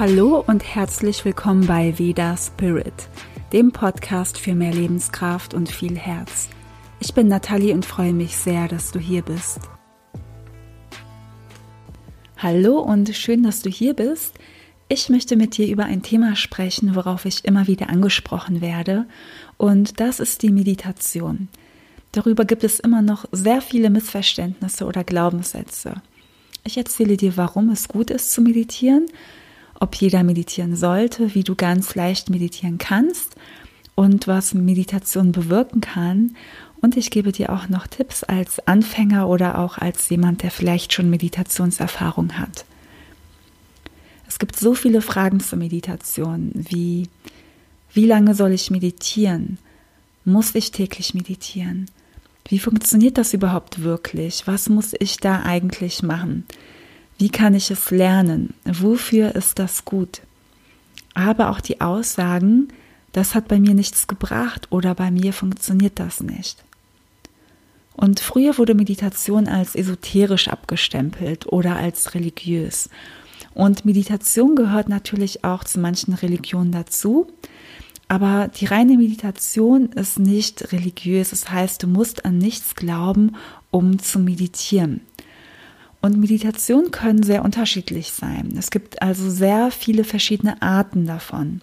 Hallo und herzlich willkommen bei Veda Spirit, dem Podcast für mehr Lebenskraft und viel Herz. Ich bin Nathalie und freue mich sehr, dass du hier bist. Hallo und schön, dass du hier bist. Ich möchte mit dir über ein Thema sprechen, worauf ich immer wieder angesprochen werde, und das ist die Meditation. Darüber gibt es immer noch sehr viele Missverständnisse oder Glaubenssätze. Ich erzähle dir, warum es gut ist zu meditieren ob jeder meditieren sollte, wie du ganz leicht meditieren kannst und was Meditation bewirken kann. Und ich gebe dir auch noch Tipps als Anfänger oder auch als jemand, der vielleicht schon Meditationserfahrung hat. Es gibt so viele Fragen zur Meditation, wie wie lange soll ich meditieren? Muss ich täglich meditieren? Wie funktioniert das überhaupt wirklich? Was muss ich da eigentlich machen? Wie kann ich es lernen? Wofür ist das gut? Aber auch die Aussagen, das hat bei mir nichts gebracht oder bei mir funktioniert das nicht. Und früher wurde Meditation als esoterisch abgestempelt oder als religiös. Und Meditation gehört natürlich auch zu manchen Religionen dazu. Aber die reine Meditation ist nicht religiös. Das heißt, du musst an nichts glauben, um zu meditieren. Und Meditation können sehr unterschiedlich sein. Es gibt also sehr viele verschiedene Arten davon.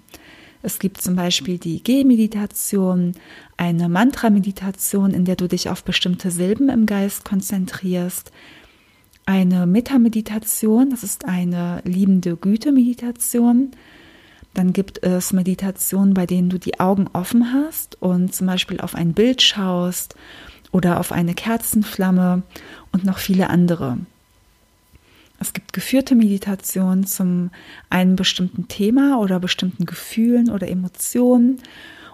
Es gibt zum Beispiel die G-Meditation, eine Mantra-Meditation, in der du dich auf bestimmte Silben im Geist konzentrierst. Eine Metameditation, das ist eine liebende Güte-Meditation. Dann gibt es Meditationen, bei denen du die Augen offen hast und zum Beispiel auf ein Bild schaust oder auf eine Kerzenflamme und noch viele andere. Geführte Meditation zum einem bestimmten Thema oder bestimmten Gefühlen oder Emotionen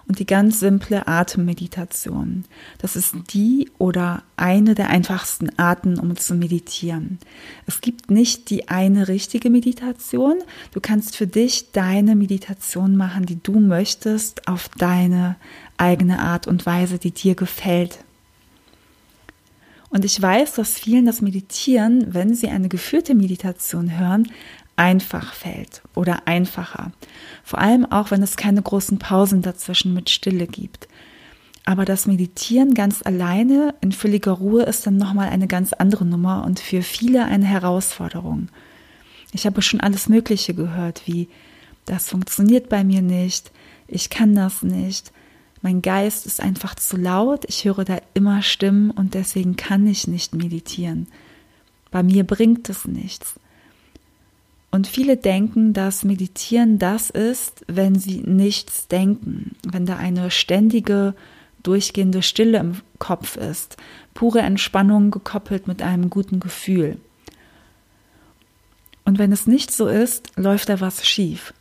und die ganz simple Atemmeditation. Das ist die oder eine der einfachsten Arten, um zu meditieren. Es gibt nicht die eine richtige Meditation. Du kannst für dich deine Meditation machen, die du möchtest, auf deine eigene Art und Weise, die dir gefällt. Und ich weiß, dass vielen das Meditieren, wenn sie eine geführte Meditation hören, einfach fällt oder einfacher. Vor allem auch, wenn es keine großen Pausen dazwischen mit Stille gibt. Aber das Meditieren ganz alleine in völliger Ruhe ist dann nochmal eine ganz andere Nummer und für viele eine Herausforderung. Ich habe schon alles Mögliche gehört, wie das funktioniert bei mir nicht, ich kann das nicht, mein Geist ist einfach zu laut, ich höre da immer Stimmen und deswegen kann ich nicht meditieren. Bei mir bringt es nichts. Und viele denken, dass Meditieren das ist, wenn sie nichts denken, wenn da eine ständige, durchgehende Stille im Kopf ist, pure Entspannung gekoppelt mit einem guten Gefühl. Und wenn es nicht so ist, läuft da was schief.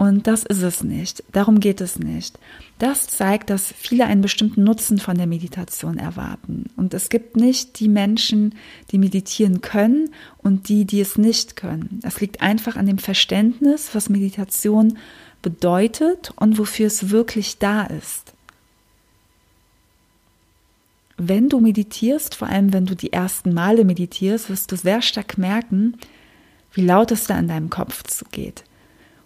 Und das ist es nicht. Darum geht es nicht. Das zeigt, dass viele einen bestimmten Nutzen von der Meditation erwarten. Und es gibt nicht die Menschen, die meditieren können und die, die es nicht können. Es liegt einfach an dem Verständnis, was Meditation bedeutet und wofür es wirklich da ist. Wenn du meditierst, vor allem wenn du die ersten Male meditierst, wirst du sehr stark merken, wie laut es da in deinem Kopf zugeht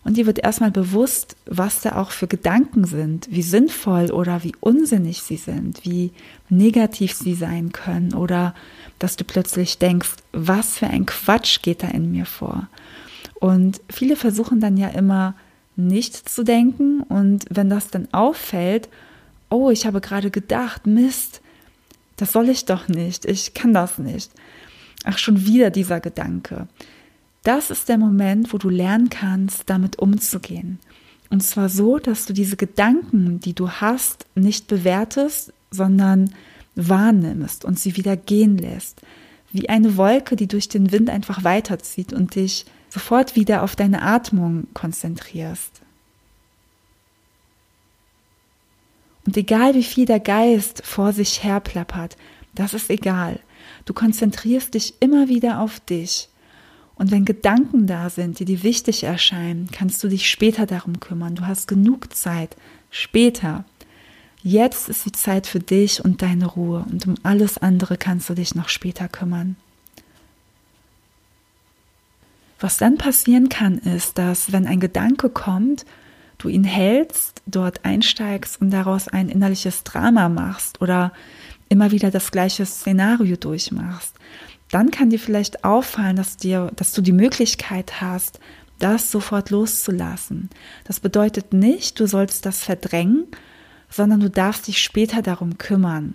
und dir wird erstmal bewusst, was da auch für Gedanken sind, wie sinnvoll oder wie unsinnig sie sind, wie negativ sie sein können oder dass du plötzlich denkst, was für ein Quatsch geht da in mir vor. Und viele versuchen dann ja immer nicht zu denken und wenn das dann auffällt, oh, ich habe gerade gedacht, Mist, das soll ich doch nicht, ich kann das nicht. Ach, schon wieder dieser Gedanke. Das ist der Moment, wo du lernen kannst, damit umzugehen. Und zwar so, dass du diese Gedanken, die du hast, nicht bewertest, sondern wahrnimmst und sie wieder gehen lässt. Wie eine Wolke, die durch den Wind einfach weiterzieht und dich sofort wieder auf deine Atmung konzentrierst. Und egal wie viel der Geist vor sich her plappert, das ist egal. Du konzentrierst dich immer wieder auf dich und wenn Gedanken da sind, die dir wichtig erscheinen, kannst du dich später darum kümmern. Du hast genug Zeit. Später. Jetzt ist die Zeit für dich und deine Ruhe. Und um alles andere kannst du dich noch später kümmern. Was dann passieren kann, ist, dass wenn ein Gedanke kommt, du ihn hältst, dort einsteigst und daraus ein innerliches Drama machst oder immer wieder das gleiche Szenario durchmachst, dann kann dir vielleicht auffallen, dass dir, dass du die Möglichkeit hast, das sofort loszulassen. Das bedeutet nicht, du sollst das verdrängen, sondern du darfst dich später darum kümmern.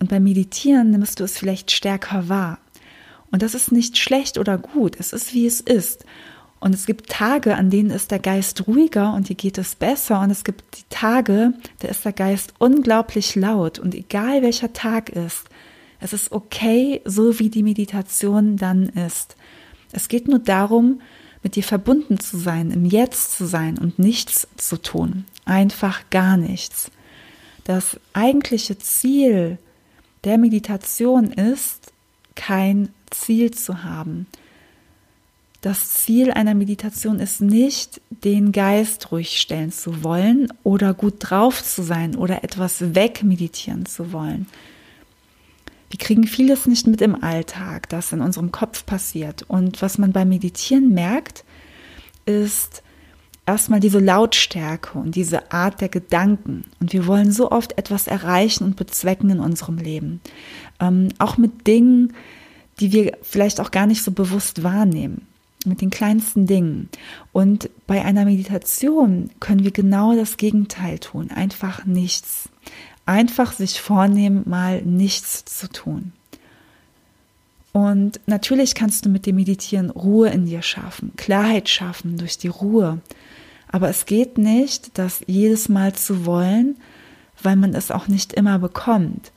Und beim Meditieren nimmst du es vielleicht stärker wahr. Und das ist nicht schlecht oder gut, es ist wie es ist. Und es gibt Tage, an denen ist der Geist ruhiger und dir geht es besser. Und es gibt die Tage, da ist der Geist unglaublich laut. Und egal welcher Tag ist, es ist okay, so wie die Meditation dann ist. Es geht nur darum, mit dir verbunden zu sein, im Jetzt zu sein und nichts zu tun. Einfach gar nichts. Das eigentliche Ziel der Meditation ist, kein Ziel zu haben. Das Ziel einer Meditation ist nicht, den Geist ruhig stellen zu wollen oder gut drauf zu sein oder etwas wegmeditieren zu wollen. Wir kriegen vieles nicht mit im Alltag, das in unserem Kopf passiert. Und was man beim Meditieren merkt, ist erstmal diese Lautstärke und diese Art der Gedanken. Und wir wollen so oft etwas erreichen und bezwecken in unserem Leben. Ähm, auch mit Dingen, die wir vielleicht auch gar nicht so bewusst wahrnehmen mit den kleinsten Dingen. Und bei einer Meditation können wir genau das Gegenteil tun. Einfach nichts. Einfach sich vornehmen, mal nichts zu tun. Und natürlich kannst du mit dem Meditieren Ruhe in dir schaffen, Klarheit schaffen durch die Ruhe. Aber es geht nicht, das jedes Mal zu wollen, weil man es auch nicht immer bekommt.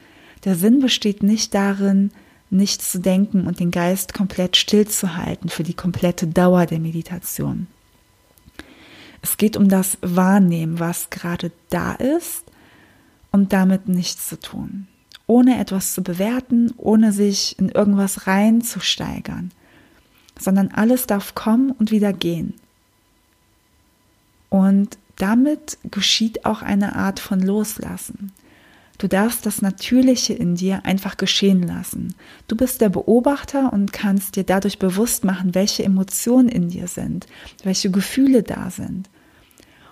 Der Sinn besteht nicht darin, nichts zu denken und den Geist komplett stillzuhalten für die komplette Dauer der Meditation. Es geht um das Wahrnehmen, was gerade da ist und damit nichts zu tun. Ohne etwas zu bewerten, ohne sich in irgendwas reinzusteigern, sondern alles darf kommen und wieder gehen. Und damit geschieht auch eine Art von Loslassen. Du darfst das Natürliche in dir einfach geschehen lassen. Du bist der Beobachter und kannst dir dadurch bewusst machen, welche Emotionen in dir sind, welche Gefühle da sind.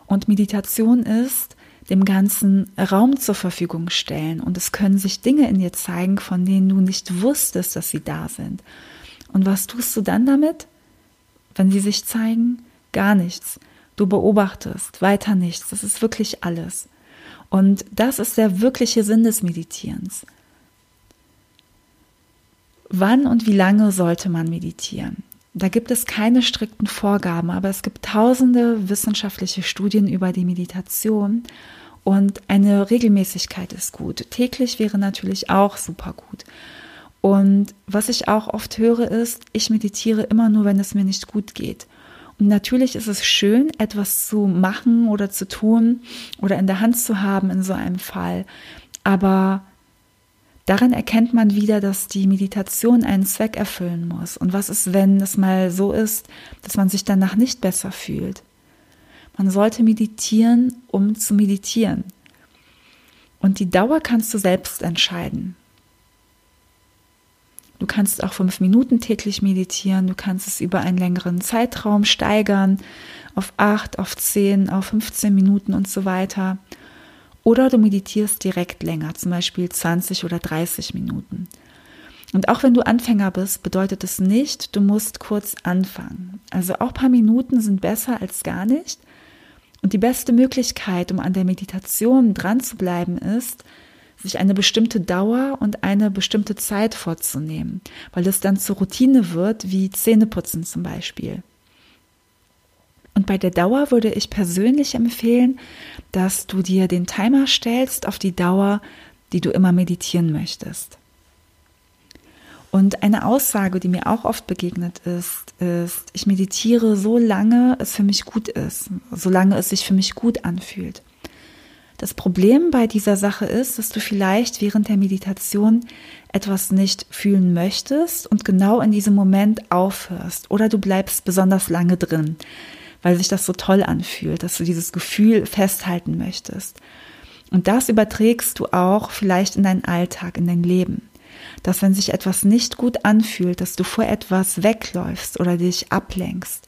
Und Meditation ist, dem Ganzen Raum zur Verfügung stellen und es können sich Dinge in dir zeigen, von denen du nicht wusstest, dass sie da sind. Und was tust du dann damit, wenn sie sich zeigen? Gar nichts. Du beobachtest weiter nichts. Das ist wirklich alles. Und das ist der wirkliche Sinn des Meditierens. Wann und wie lange sollte man meditieren? Da gibt es keine strikten Vorgaben, aber es gibt tausende wissenschaftliche Studien über die Meditation und eine Regelmäßigkeit ist gut. Täglich wäre natürlich auch super gut. Und was ich auch oft höre ist, ich meditiere immer nur, wenn es mir nicht gut geht. Und natürlich ist es schön, etwas zu machen oder zu tun oder in der Hand zu haben in so einem Fall. Aber daran erkennt man wieder, dass die Meditation einen Zweck erfüllen muss. Und was ist, wenn es mal so ist, dass man sich danach nicht besser fühlt? Man sollte meditieren, um zu meditieren. Und die Dauer kannst du selbst entscheiden. Du kannst auch fünf Minuten täglich meditieren. Du kannst es über einen längeren Zeitraum steigern auf acht, auf zehn, auf 15 Minuten und so weiter. Oder du meditierst direkt länger, zum Beispiel 20 oder 30 Minuten. Und auch wenn du Anfänger bist, bedeutet es nicht, du musst kurz anfangen. Also auch paar Minuten sind besser als gar nicht. Und die beste Möglichkeit, um an der Meditation dran zu bleiben, ist, sich eine bestimmte Dauer und eine bestimmte Zeit vorzunehmen, weil es dann zur Routine wird, wie Zähneputzen zum Beispiel. Und bei der Dauer würde ich persönlich empfehlen, dass du dir den Timer stellst auf die Dauer, die du immer meditieren möchtest. Und eine Aussage, die mir auch oft begegnet ist, ist, ich meditiere so lange es für mich gut ist, solange es sich für mich gut anfühlt. Das Problem bei dieser Sache ist, dass du vielleicht während der Meditation etwas nicht fühlen möchtest und genau in diesem Moment aufhörst oder du bleibst besonders lange drin, weil sich das so toll anfühlt, dass du dieses Gefühl festhalten möchtest. Und das überträgst du auch vielleicht in deinen Alltag, in dein Leben. dass wenn sich etwas nicht gut anfühlt, dass du vor etwas wegläufst oder dich ablenkst.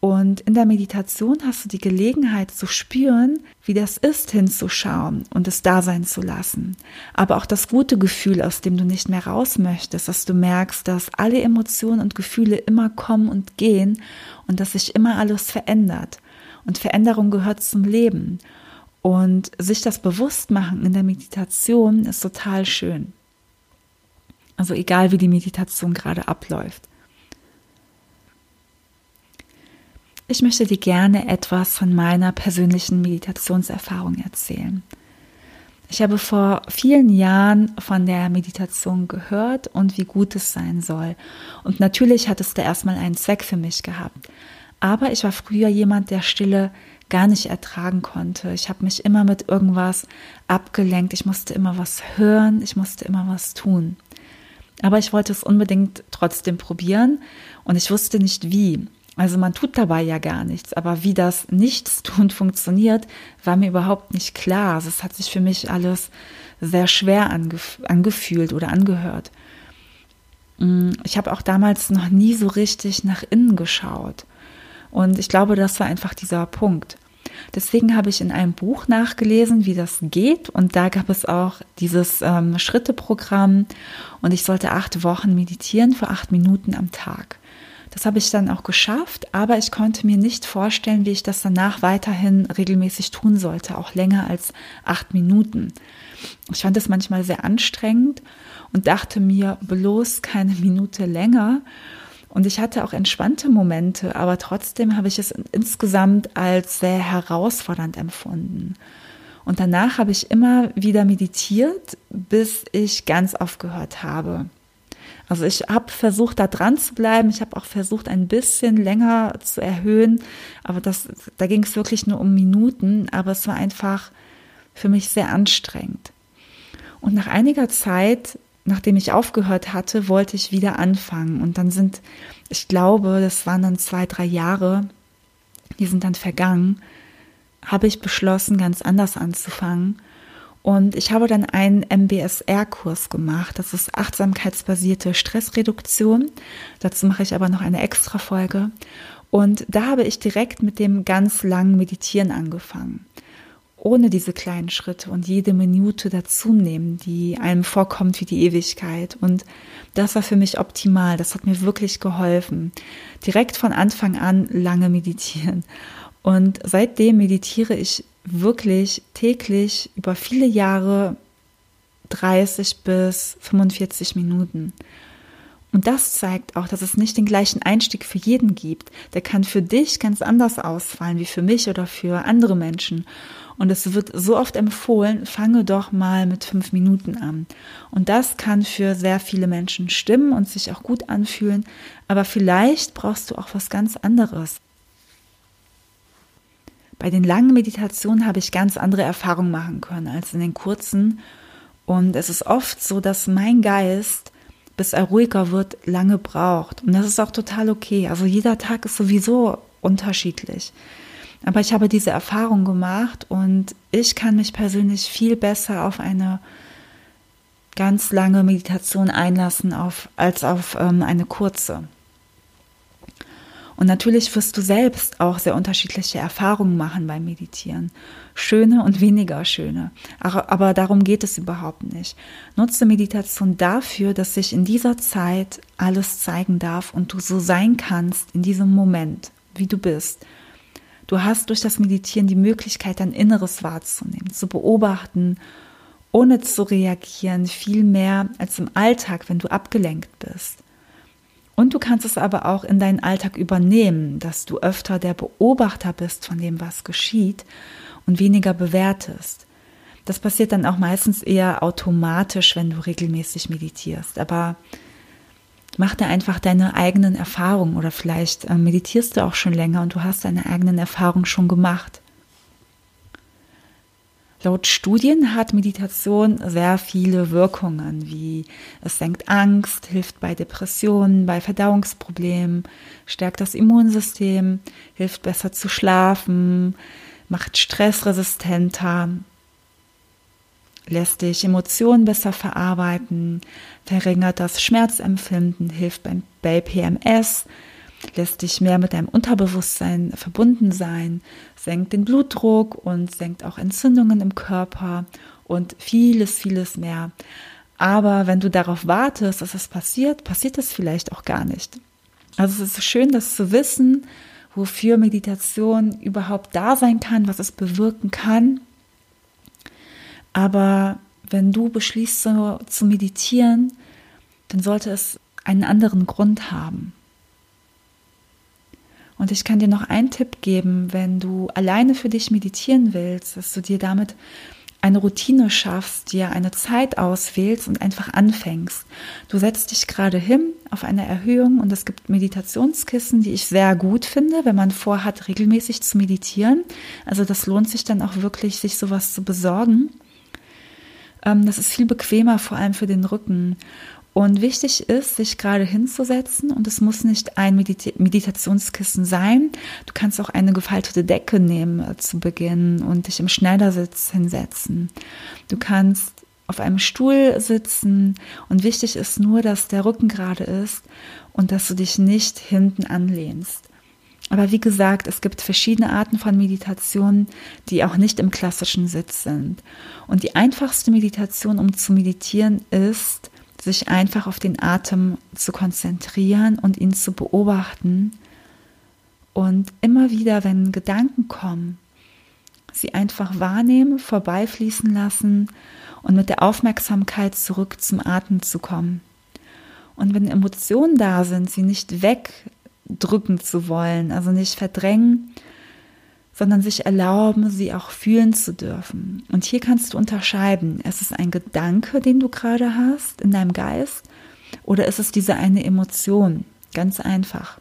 Und in der Meditation hast du die Gelegenheit zu spüren, wie das ist, hinzuschauen und es da sein zu lassen. Aber auch das gute Gefühl, aus dem du nicht mehr raus möchtest, dass du merkst, dass alle Emotionen und Gefühle immer kommen und gehen und dass sich immer alles verändert. Und Veränderung gehört zum Leben. Und sich das bewusst machen in der Meditation ist total schön. Also egal wie die Meditation gerade abläuft. Ich möchte dir gerne etwas von meiner persönlichen Meditationserfahrung erzählen. Ich habe vor vielen Jahren von der Meditation gehört und wie gut es sein soll. Und natürlich hat es da erstmal einen Zweck für mich gehabt. Aber ich war früher jemand, der Stille gar nicht ertragen konnte. Ich habe mich immer mit irgendwas abgelenkt. Ich musste immer was hören. Ich musste immer was tun. Aber ich wollte es unbedingt trotzdem probieren und ich wusste nicht wie. Also man tut dabei ja gar nichts, aber wie das Nichtstun funktioniert, war mir überhaupt nicht klar. Also es hat sich für mich alles sehr schwer angef angefühlt oder angehört. Mm, ich habe auch damals noch nie so richtig nach innen geschaut. Und ich glaube, das war einfach dieser Punkt. Deswegen habe ich in einem Buch nachgelesen, wie das geht. Und da gab es auch dieses ähm, Schritteprogramm. Und ich sollte acht Wochen meditieren für acht Minuten am Tag. Das habe ich dann auch geschafft, aber ich konnte mir nicht vorstellen, wie ich das danach weiterhin regelmäßig tun sollte, auch länger als acht Minuten. Ich fand es manchmal sehr anstrengend und dachte mir, bloß keine Minute länger. Und ich hatte auch entspannte Momente, aber trotzdem habe ich es insgesamt als sehr herausfordernd empfunden. Und danach habe ich immer wieder meditiert, bis ich ganz aufgehört habe. Also ich habe versucht, da dran zu bleiben. Ich habe auch versucht, ein bisschen länger zu erhöhen. Aber das, da ging es wirklich nur um Minuten. Aber es war einfach für mich sehr anstrengend. Und nach einiger Zeit nachdem ich aufgehört hatte, wollte ich wieder anfangen. Und dann sind, ich glaube, das waren dann zwei, drei Jahre, die sind dann vergangen, habe ich beschlossen, ganz anders anzufangen. Und ich habe dann einen MBSR-Kurs gemacht. Das ist achtsamkeitsbasierte Stressreduktion. Dazu mache ich aber noch eine extra Folge. Und da habe ich direkt mit dem ganz langen Meditieren angefangen ohne diese kleinen Schritte und jede Minute dazu nehmen, die einem vorkommt wie die Ewigkeit. Und das war für mich optimal. Das hat mir wirklich geholfen. Direkt von Anfang an lange meditieren. Und seitdem meditiere ich wirklich täglich über viele Jahre 30 bis 45 Minuten. Und das zeigt auch, dass es nicht den gleichen Einstieg für jeden gibt. Der kann für dich ganz anders ausfallen wie für mich oder für andere Menschen. Und es wird so oft empfohlen, fange doch mal mit fünf Minuten an. Und das kann für sehr viele Menschen stimmen und sich auch gut anfühlen. Aber vielleicht brauchst du auch was ganz anderes. Bei den langen Meditationen habe ich ganz andere Erfahrungen machen können als in den kurzen. Und es ist oft so, dass mein Geist bis er ruhiger wird, lange braucht. Und das ist auch total okay. Also jeder Tag ist sowieso unterschiedlich. Aber ich habe diese Erfahrung gemacht und ich kann mich persönlich viel besser auf eine ganz lange Meditation einlassen auf, als auf ähm, eine kurze. Und natürlich wirst du selbst auch sehr unterschiedliche Erfahrungen machen beim Meditieren. Schöne und weniger schöne. Aber darum geht es überhaupt nicht. Nutze Meditation dafür, dass sich in dieser Zeit alles zeigen darf und du so sein kannst in diesem Moment, wie du bist. Du hast durch das Meditieren die Möglichkeit, dein Inneres wahrzunehmen, zu beobachten, ohne zu reagieren, viel mehr als im Alltag, wenn du abgelenkt bist. Und du kannst es aber auch in deinen Alltag übernehmen, dass du öfter der Beobachter bist von dem, was geschieht und weniger bewertest. Das passiert dann auch meistens eher automatisch, wenn du regelmäßig meditierst. Aber mach dir einfach deine eigenen Erfahrungen oder vielleicht äh, meditierst du auch schon länger und du hast deine eigenen Erfahrungen schon gemacht. Laut Studien hat Meditation sehr viele Wirkungen, wie es senkt Angst, hilft bei Depressionen, bei Verdauungsproblemen, stärkt das Immunsystem, hilft besser zu schlafen, macht stressresistenter. lässt dich Emotionen besser verarbeiten, verringert das Schmerzempfinden, hilft bei PMS, lässt dich mehr mit deinem Unterbewusstsein verbunden sein, senkt den Blutdruck und senkt auch Entzündungen im Körper und vieles, vieles mehr. Aber wenn du darauf wartest, dass es passiert, passiert es vielleicht auch gar nicht. Also es ist schön, das zu wissen, wofür Meditation überhaupt da sein kann, was es bewirken kann. Aber wenn du beschließt so, zu meditieren, dann sollte es einen anderen Grund haben. Und ich kann dir noch einen Tipp geben, wenn du alleine für dich meditieren willst, dass du dir damit eine Routine schaffst, dir eine Zeit auswählst und einfach anfängst. Du setzt dich gerade hin auf eine Erhöhung und es gibt Meditationskissen, die ich sehr gut finde, wenn man vorhat, regelmäßig zu meditieren. Also das lohnt sich dann auch wirklich, sich sowas zu besorgen. Ähm, das ist viel bequemer, vor allem für den Rücken. Und wichtig ist, sich gerade hinzusetzen und es muss nicht ein Medita Meditationskissen sein. Du kannst auch eine gefaltete Decke nehmen äh, zu Beginn und dich im Schneidersitz hinsetzen. Du kannst auf einem Stuhl sitzen und wichtig ist nur, dass der Rücken gerade ist und dass du dich nicht hinten anlehnst. Aber wie gesagt, es gibt verschiedene Arten von Meditation, die auch nicht im klassischen Sitz sind. Und die einfachste Meditation, um zu meditieren, ist, sich einfach auf den Atem zu konzentrieren und ihn zu beobachten und immer wieder, wenn Gedanken kommen, sie einfach wahrnehmen, vorbeifließen lassen und mit der Aufmerksamkeit zurück zum Atem zu kommen. Und wenn Emotionen da sind, sie nicht wegdrücken zu wollen, also nicht verdrängen, sondern sich erlauben, sie auch fühlen zu dürfen. Und hier kannst du unterscheiden, ist es ein Gedanke, den du gerade hast in deinem Geist, oder ist es diese eine Emotion? Ganz einfach.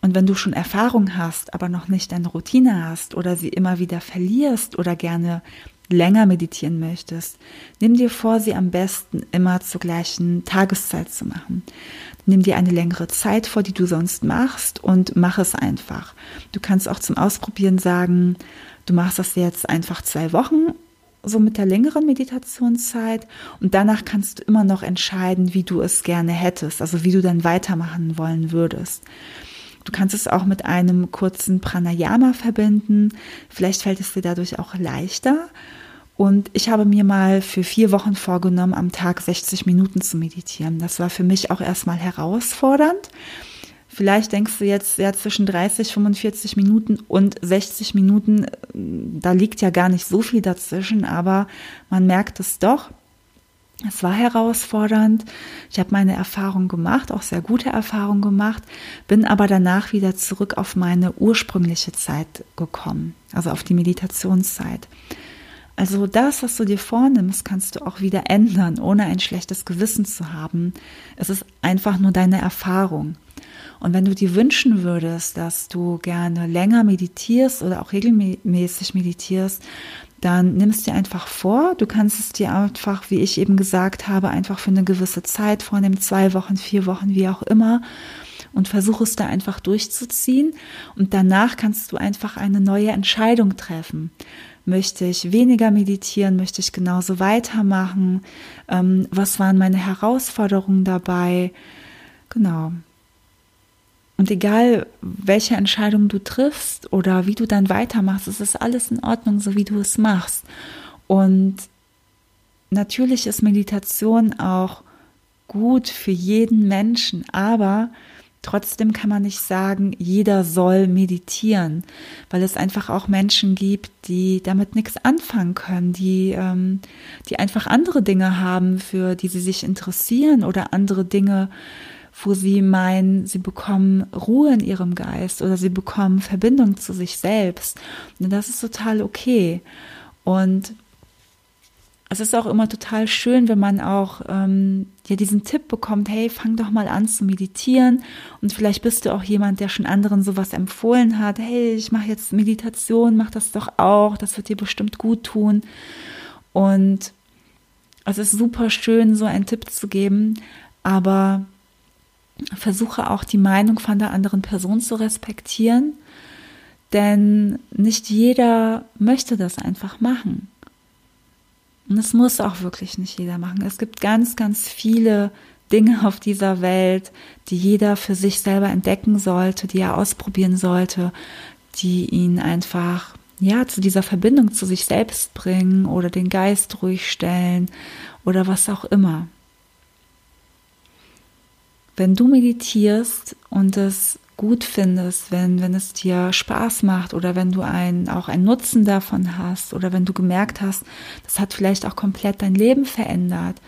Und wenn du schon Erfahrung hast, aber noch nicht eine Routine hast oder sie immer wieder verlierst oder gerne länger meditieren möchtest, nimm dir vor, sie am besten immer zur gleichen Tageszeit zu machen. Nimm dir eine längere Zeit vor, die du sonst machst und mach es einfach. Du kannst auch zum Ausprobieren sagen, du machst das jetzt einfach zwei Wochen so mit der längeren Meditationszeit und danach kannst du immer noch entscheiden, wie du es gerne hättest, also wie du dann weitermachen wollen würdest. Du kannst es auch mit einem kurzen Pranayama verbinden. Vielleicht fällt es dir dadurch auch leichter. Und ich habe mir mal für vier Wochen vorgenommen, am Tag 60 Minuten zu meditieren. Das war für mich auch erstmal herausfordernd. Vielleicht denkst du jetzt, ja, zwischen 30, 45 Minuten und 60 Minuten, da liegt ja gar nicht so viel dazwischen, aber man merkt es doch. Es war herausfordernd. Ich habe meine Erfahrung gemacht, auch sehr gute Erfahrungen gemacht, bin aber danach wieder zurück auf meine ursprüngliche Zeit gekommen, also auf die Meditationszeit. Also das, was du dir vornimmst, kannst du auch wieder ändern, ohne ein schlechtes Gewissen zu haben. Es ist einfach nur deine Erfahrung. Und wenn du dir wünschen würdest, dass du gerne länger meditierst oder auch regelmäßig meditierst, dann nimmst dir einfach vor, du kannst es dir einfach, wie ich eben gesagt habe, einfach für eine gewisse Zeit vornehmen, zwei Wochen, vier Wochen, wie auch immer, und versuch es da einfach durchzuziehen. Und danach kannst du einfach eine neue Entscheidung treffen. Möchte ich weniger meditieren? Möchte ich genauso weitermachen? Ähm, was waren meine Herausforderungen dabei? Genau. Und egal, welche Entscheidung du triffst oder wie du dann weitermachst, es ist alles in Ordnung, so wie du es machst. Und natürlich ist Meditation auch gut für jeden Menschen, aber Trotzdem kann man nicht sagen, jeder soll meditieren, weil es einfach auch Menschen gibt, die damit nichts anfangen können, die, ähm, die einfach andere Dinge haben, für die sie sich interessieren oder andere Dinge, wo sie meinen, sie bekommen Ruhe in ihrem Geist oder sie bekommen Verbindung zu sich selbst. Und das ist total okay. Und es ist auch immer total schön, wenn man auch ähm, ja diesen Tipp bekommt, hey, fang doch mal an zu meditieren. Und vielleicht bist du auch jemand, der schon anderen sowas empfohlen hat, hey, ich mache jetzt Meditation, mach das doch auch, das wird dir bestimmt gut tun. Und es ist super schön, so einen Tipp zu geben, aber versuche auch die Meinung von der anderen Person zu respektieren, denn nicht jeder möchte das einfach machen. Und es muss auch wirklich nicht jeder machen. Es gibt ganz, ganz viele Dinge auf dieser Welt, die jeder für sich selber entdecken sollte, die er ausprobieren sollte, die ihn einfach ja zu dieser Verbindung zu sich selbst bringen oder den Geist ruhig stellen oder was auch immer. Wenn du meditierst und es gut findest, wenn, wenn es dir Spaß macht oder wenn du ein, auch einen Nutzen davon hast oder wenn du gemerkt hast, das hat vielleicht auch komplett dein Leben verändert,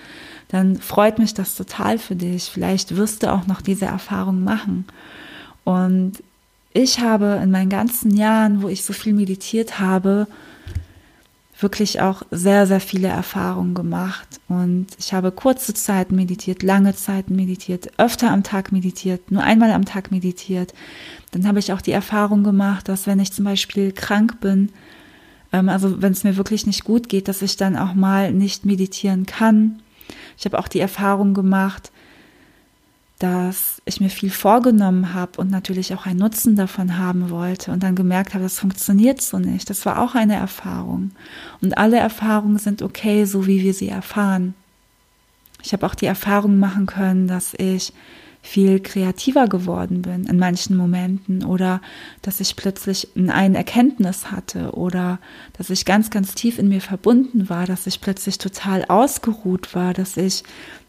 dann freut mich das total für dich. Vielleicht wirst du auch noch diese Erfahrung machen. Und ich habe in meinen ganzen Jahren, wo ich so viel meditiert habe, wirklich auch sehr, sehr viele Erfahrungen gemacht. Und ich habe kurze Zeit meditiert, lange Zeit meditiert, öfter am Tag meditiert, nur einmal am Tag meditiert. Dann habe ich auch die Erfahrung gemacht, dass wenn ich zum Beispiel krank bin, ähm, also wenn es mir wirklich nicht gut geht, dass ich dann auch mal nicht meditieren kann. Ich habe auch die Erfahrung gemacht, dass ich mir viel vorgenommen habe und natürlich auch einen Nutzen davon haben wollte und dann gemerkt habe, das funktioniert so nicht. Das war auch eine Erfahrung. Und alle Erfahrungen sind okay, so wie wir sie erfahren. Ich habe auch die Erfahrung machen können, dass ich viel kreativer geworden bin in manchen Momenten oder dass ich plötzlich eine Erkenntnis hatte oder dass ich ganz, ganz tief in mir verbunden war, dass ich plötzlich total ausgeruht war, dass ich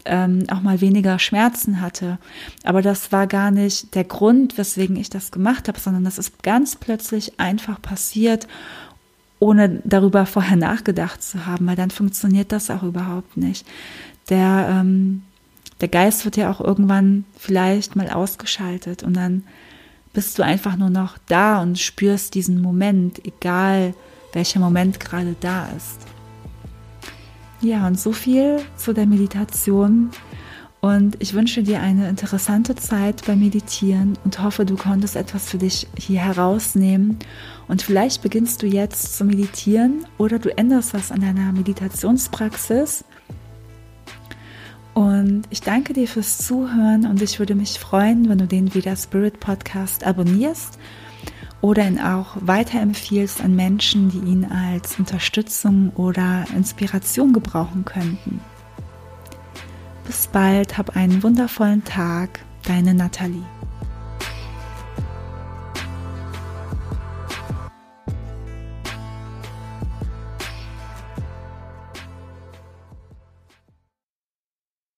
ähm, auch mal weniger Schmerzen hatte. Aber das war gar nicht der Grund, weswegen ich das gemacht habe, sondern das ist ganz plötzlich einfach passiert, ohne darüber vorher nachgedacht zu haben, weil dann funktioniert das auch überhaupt nicht. Der, ähm, der Geist wird ja auch irgendwann vielleicht mal ausgeschaltet und dann bist du einfach nur noch da und spürst diesen Moment, egal welcher Moment gerade da ist. Ja, und so viel zu der Meditation. Und ich wünsche dir eine interessante Zeit beim Meditieren und hoffe, du konntest etwas für dich hier herausnehmen. Und vielleicht beginnst du jetzt zu meditieren oder du änderst was an deiner Meditationspraxis. Und ich danke dir fürs Zuhören und ich würde mich freuen, wenn du den Wieder Spirit Podcast abonnierst oder ihn auch weiterempfiehlst an Menschen, die ihn als Unterstützung oder Inspiration gebrauchen könnten. Bis bald, hab einen wundervollen Tag, deine Nathalie.